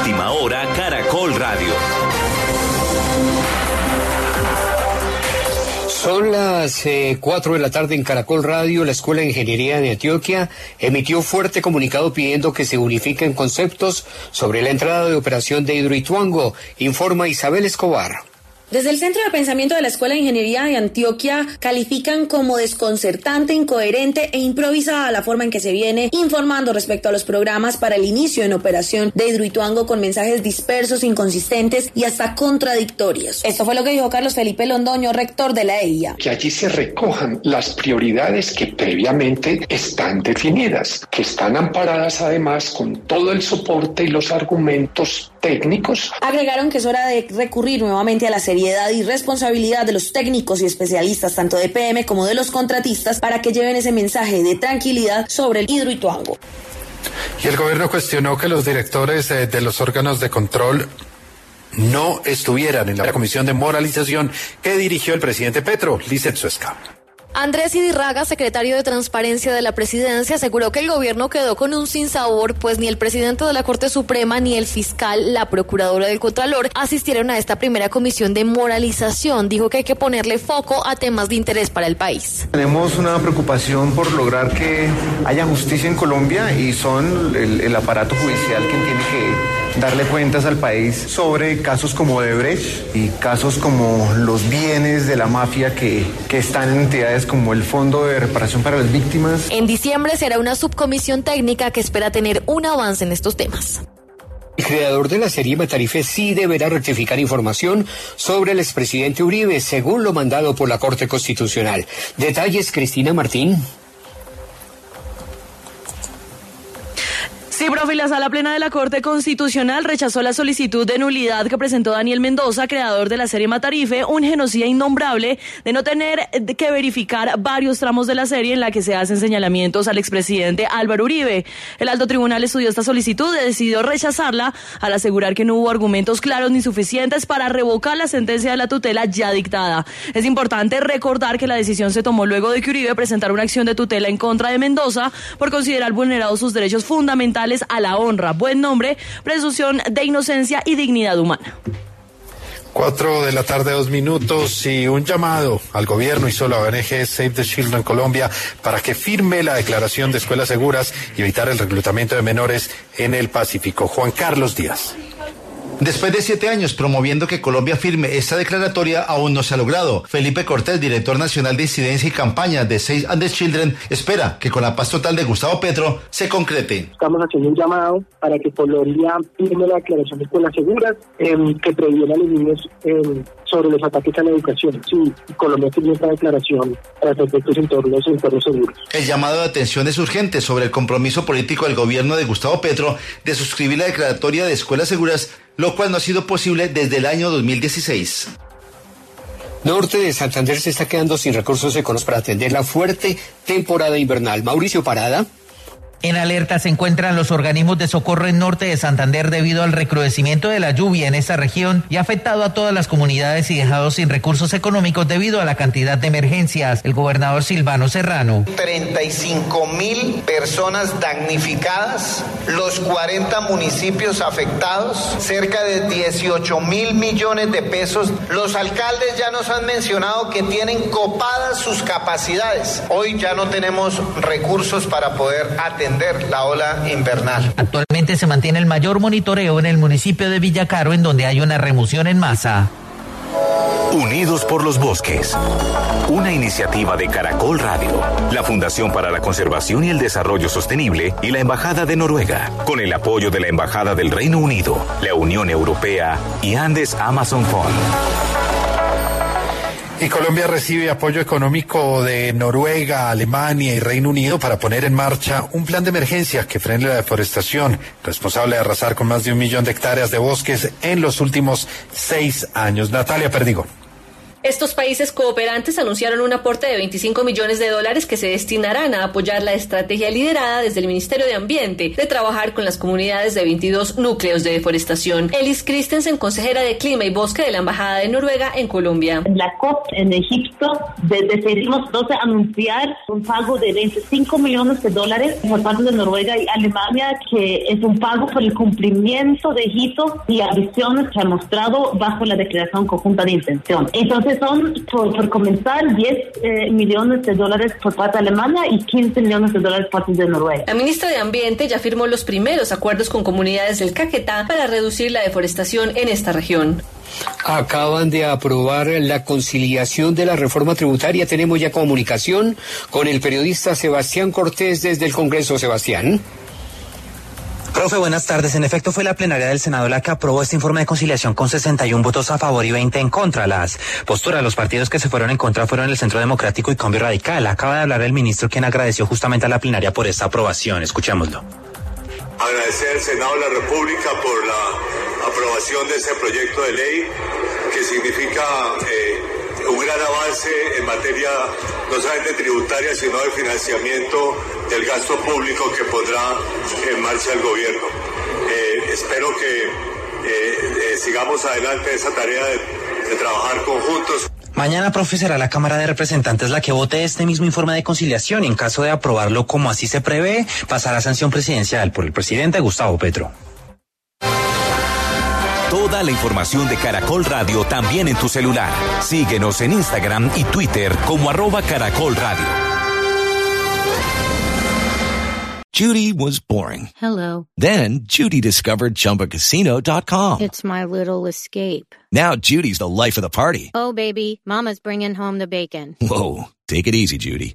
Última hora, Caracol Radio. Son las eh, 4 de la tarde en Caracol Radio. La Escuela de Ingeniería de Antioquia emitió fuerte comunicado pidiendo que se unifiquen conceptos sobre la entrada de operación de Hidroituango, informa Isabel Escobar. Desde el Centro de Pensamiento de la Escuela de Ingeniería de Antioquia califican como desconcertante, incoherente e improvisada la forma en que se viene informando respecto a los programas para el inicio en operación de Hidroituango con mensajes dispersos, inconsistentes y hasta contradictorios. Esto fue lo que dijo Carlos Felipe Londoño, rector de la EIA. Que allí se recojan las prioridades que previamente están definidas, que están amparadas además con todo el soporte y los argumentos técnicos. Agregaron que es hora de recurrir nuevamente a la seriedad y responsabilidad de los técnicos y especialistas tanto de PM como de los contratistas para que lleven ese mensaje de tranquilidad sobre el Hidroituango. Y el gobierno cuestionó que los directores eh, de los órganos de control no estuvieran en la comisión de moralización que dirigió el presidente Petro, Lizeth Suesca. Andrés Idirraga, secretario de Transparencia de la Presidencia, aseguró que el gobierno quedó con un sinsabor, pues ni el presidente de la Corte Suprema ni el fiscal, la procuradora del Contralor, asistieron a esta primera comisión de moralización. Dijo que hay que ponerle foco a temas de interés para el país. Tenemos una preocupación por lograr que haya justicia en Colombia y son el, el aparato judicial quien tiene que darle cuentas al país sobre casos como Odebrecht y casos como los bienes de la mafia que, que están en entidades como el Fondo de Reparación para las Víctimas. En diciembre será una subcomisión técnica que espera tener un avance en estos temas. El creador de la serie Matarife sí deberá rectificar información sobre el expresidente Uribe, según lo mandado por la Corte Constitucional. Detalles, Cristina Martín. Profe, la Sala Plena de la Corte Constitucional rechazó la solicitud de nulidad que presentó Daniel Mendoza, creador de la serie Matarife, un genocida innombrable, de no tener que verificar varios tramos de la serie en la que se hacen señalamientos al expresidente Álvaro Uribe. El alto tribunal estudió esta solicitud y decidió rechazarla al asegurar que no hubo argumentos claros ni suficientes para revocar la sentencia de la tutela ya dictada. Es importante recordar que la decisión se tomó luego de que Uribe presentara una acción de tutela en contra de Mendoza por considerar vulnerados sus derechos fundamentales a la honra, buen nombre, presunción de inocencia y dignidad humana. Cuatro de la tarde, dos minutos y un llamado al gobierno y solo a ONG Save the Children Colombia para que firme la declaración de escuelas seguras y evitar el reclutamiento de menores en el Pacífico. Juan Carlos Díaz. Después de siete años promoviendo que Colombia firme esta declaratoria, aún no se ha logrado. Felipe Cortés, director nacional de incidencia y campaña de Save and the Children, espera que con la paz total de Gustavo Petro se concrete. Estamos haciendo un llamado para que Colombia firme la declaración de escuelas seguras eh, que previene a los niños eh, sobre los ataques a la educación. Sí, Colombia firme esta declaración para efectos en todos los entornos seguros. El llamado de atención es urgente sobre el compromiso político del gobierno de Gustavo Petro de suscribir la declaratoria de escuelas seguras lo cual no ha sido posible desde el año 2016. Norte de Santander se está quedando sin recursos económicos para atender la fuerte temporada invernal. Mauricio Parada. En alerta se encuentran los organismos de socorro en norte de Santander debido al recrudecimiento de la lluvia en esta región y ha afectado a todas las comunidades y dejado sin recursos económicos debido a la cantidad de emergencias. El gobernador Silvano Serrano. 35 mil personas damnificadas, los 40 municipios afectados, cerca de 18 mil millones de pesos. Los alcaldes ya nos han mencionado que tienen copadas sus capacidades. Hoy ya no tenemos recursos para poder atender la ola invernal. Actualmente se mantiene el mayor monitoreo en el municipio de Villacaro, en donde hay una remoción en masa. Unidos por los Bosques. Una iniciativa de Caracol Radio, la Fundación para la Conservación y el Desarrollo Sostenible y la Embajada de Noruega, con el apoyo de la Embajada del Reino Unido, la Unión Europea y Andes Amazon Fund. Y Colombia recibe apoyo económico de Noruega, Alemania y Reino Unido para poner en marcha un plan de emergencia que frene la deforestación, responsable de arrasar con más de un millón de hectáreas de bosques en los últimos seis años. Natalia Perdigo. Estos países cooperantes anunciaron un aporte de 25 millones de dólares que se destinarán a apoyar la estrategia liderada desde el Ministerio de Ambiente de trabajar con las comunidades de 22 núcleos de deforestación. Elis Christensen, consejera de Clima y Bosque de la Embajada de Noruega en Colombia. En la COP en Egipto decidimos entonces anunciar un pago de 25 millones de dólares por parte de Noruega y Alemania, que es un pago por el cumplimiento de hitos y ambiciones que ha mostrado bajo la Declaración Conjunta de Intención. Entonces, son, por, comenzar, 10 eh, millones de dólares por parte de Alemania y 15 millones de dólares por parte de Noruega. La ministra de Ambiente ya firmó los primeros acuerdos con comunidades del Caquetá para reducir la deforestación en esta región. Acaban de aprobar la conciliación de la reforma tributaria. Tenemos ya comunicación con el periodista Sebastián Cortés desde el Congreso. Sebastián. Profe, buenas tardes. En efecto, fue la plenaria del Senado la que aprobó este informe de conciliación con 61 votos a favor y 20 en contra. Las posturas, los partidos que se fueron en contra fueron el Centro Democrático y Cambio Radical. Acaba de hablar el ministro quien agradeció justamente a la plenaria por esta aprobación. Escuchémoslo. Agradecer al Senado de la República por la aprobación de este proyecto de ley que significa eh, un gran avance en materia no solamente tributaria, sino de financiamiento del gasto público que pondrá en marcha el gobierno. Eh, espero que eh, eh, sigamos adelante esa tarea de, trabajar conjuntos. Mañana, profe, será la Cámara de Representantes la que vote este mismo informe de conciliación y en caso de aprobarlo como así se prevé, pasará a sanción presidencial por el presidente Gustavo Petro. Toda la información de Caracol Radio también en tu celular. Síguenos en Instagram y Twitter como arroba Caracol Radio. Judy was boring. Hello. Then Judy discovered ChumbaCasino.com. It's my little escape. Now Judy's the life of the party. Oh, baby, mama's bringing home the bacon. Whoa, take it easy, Judy.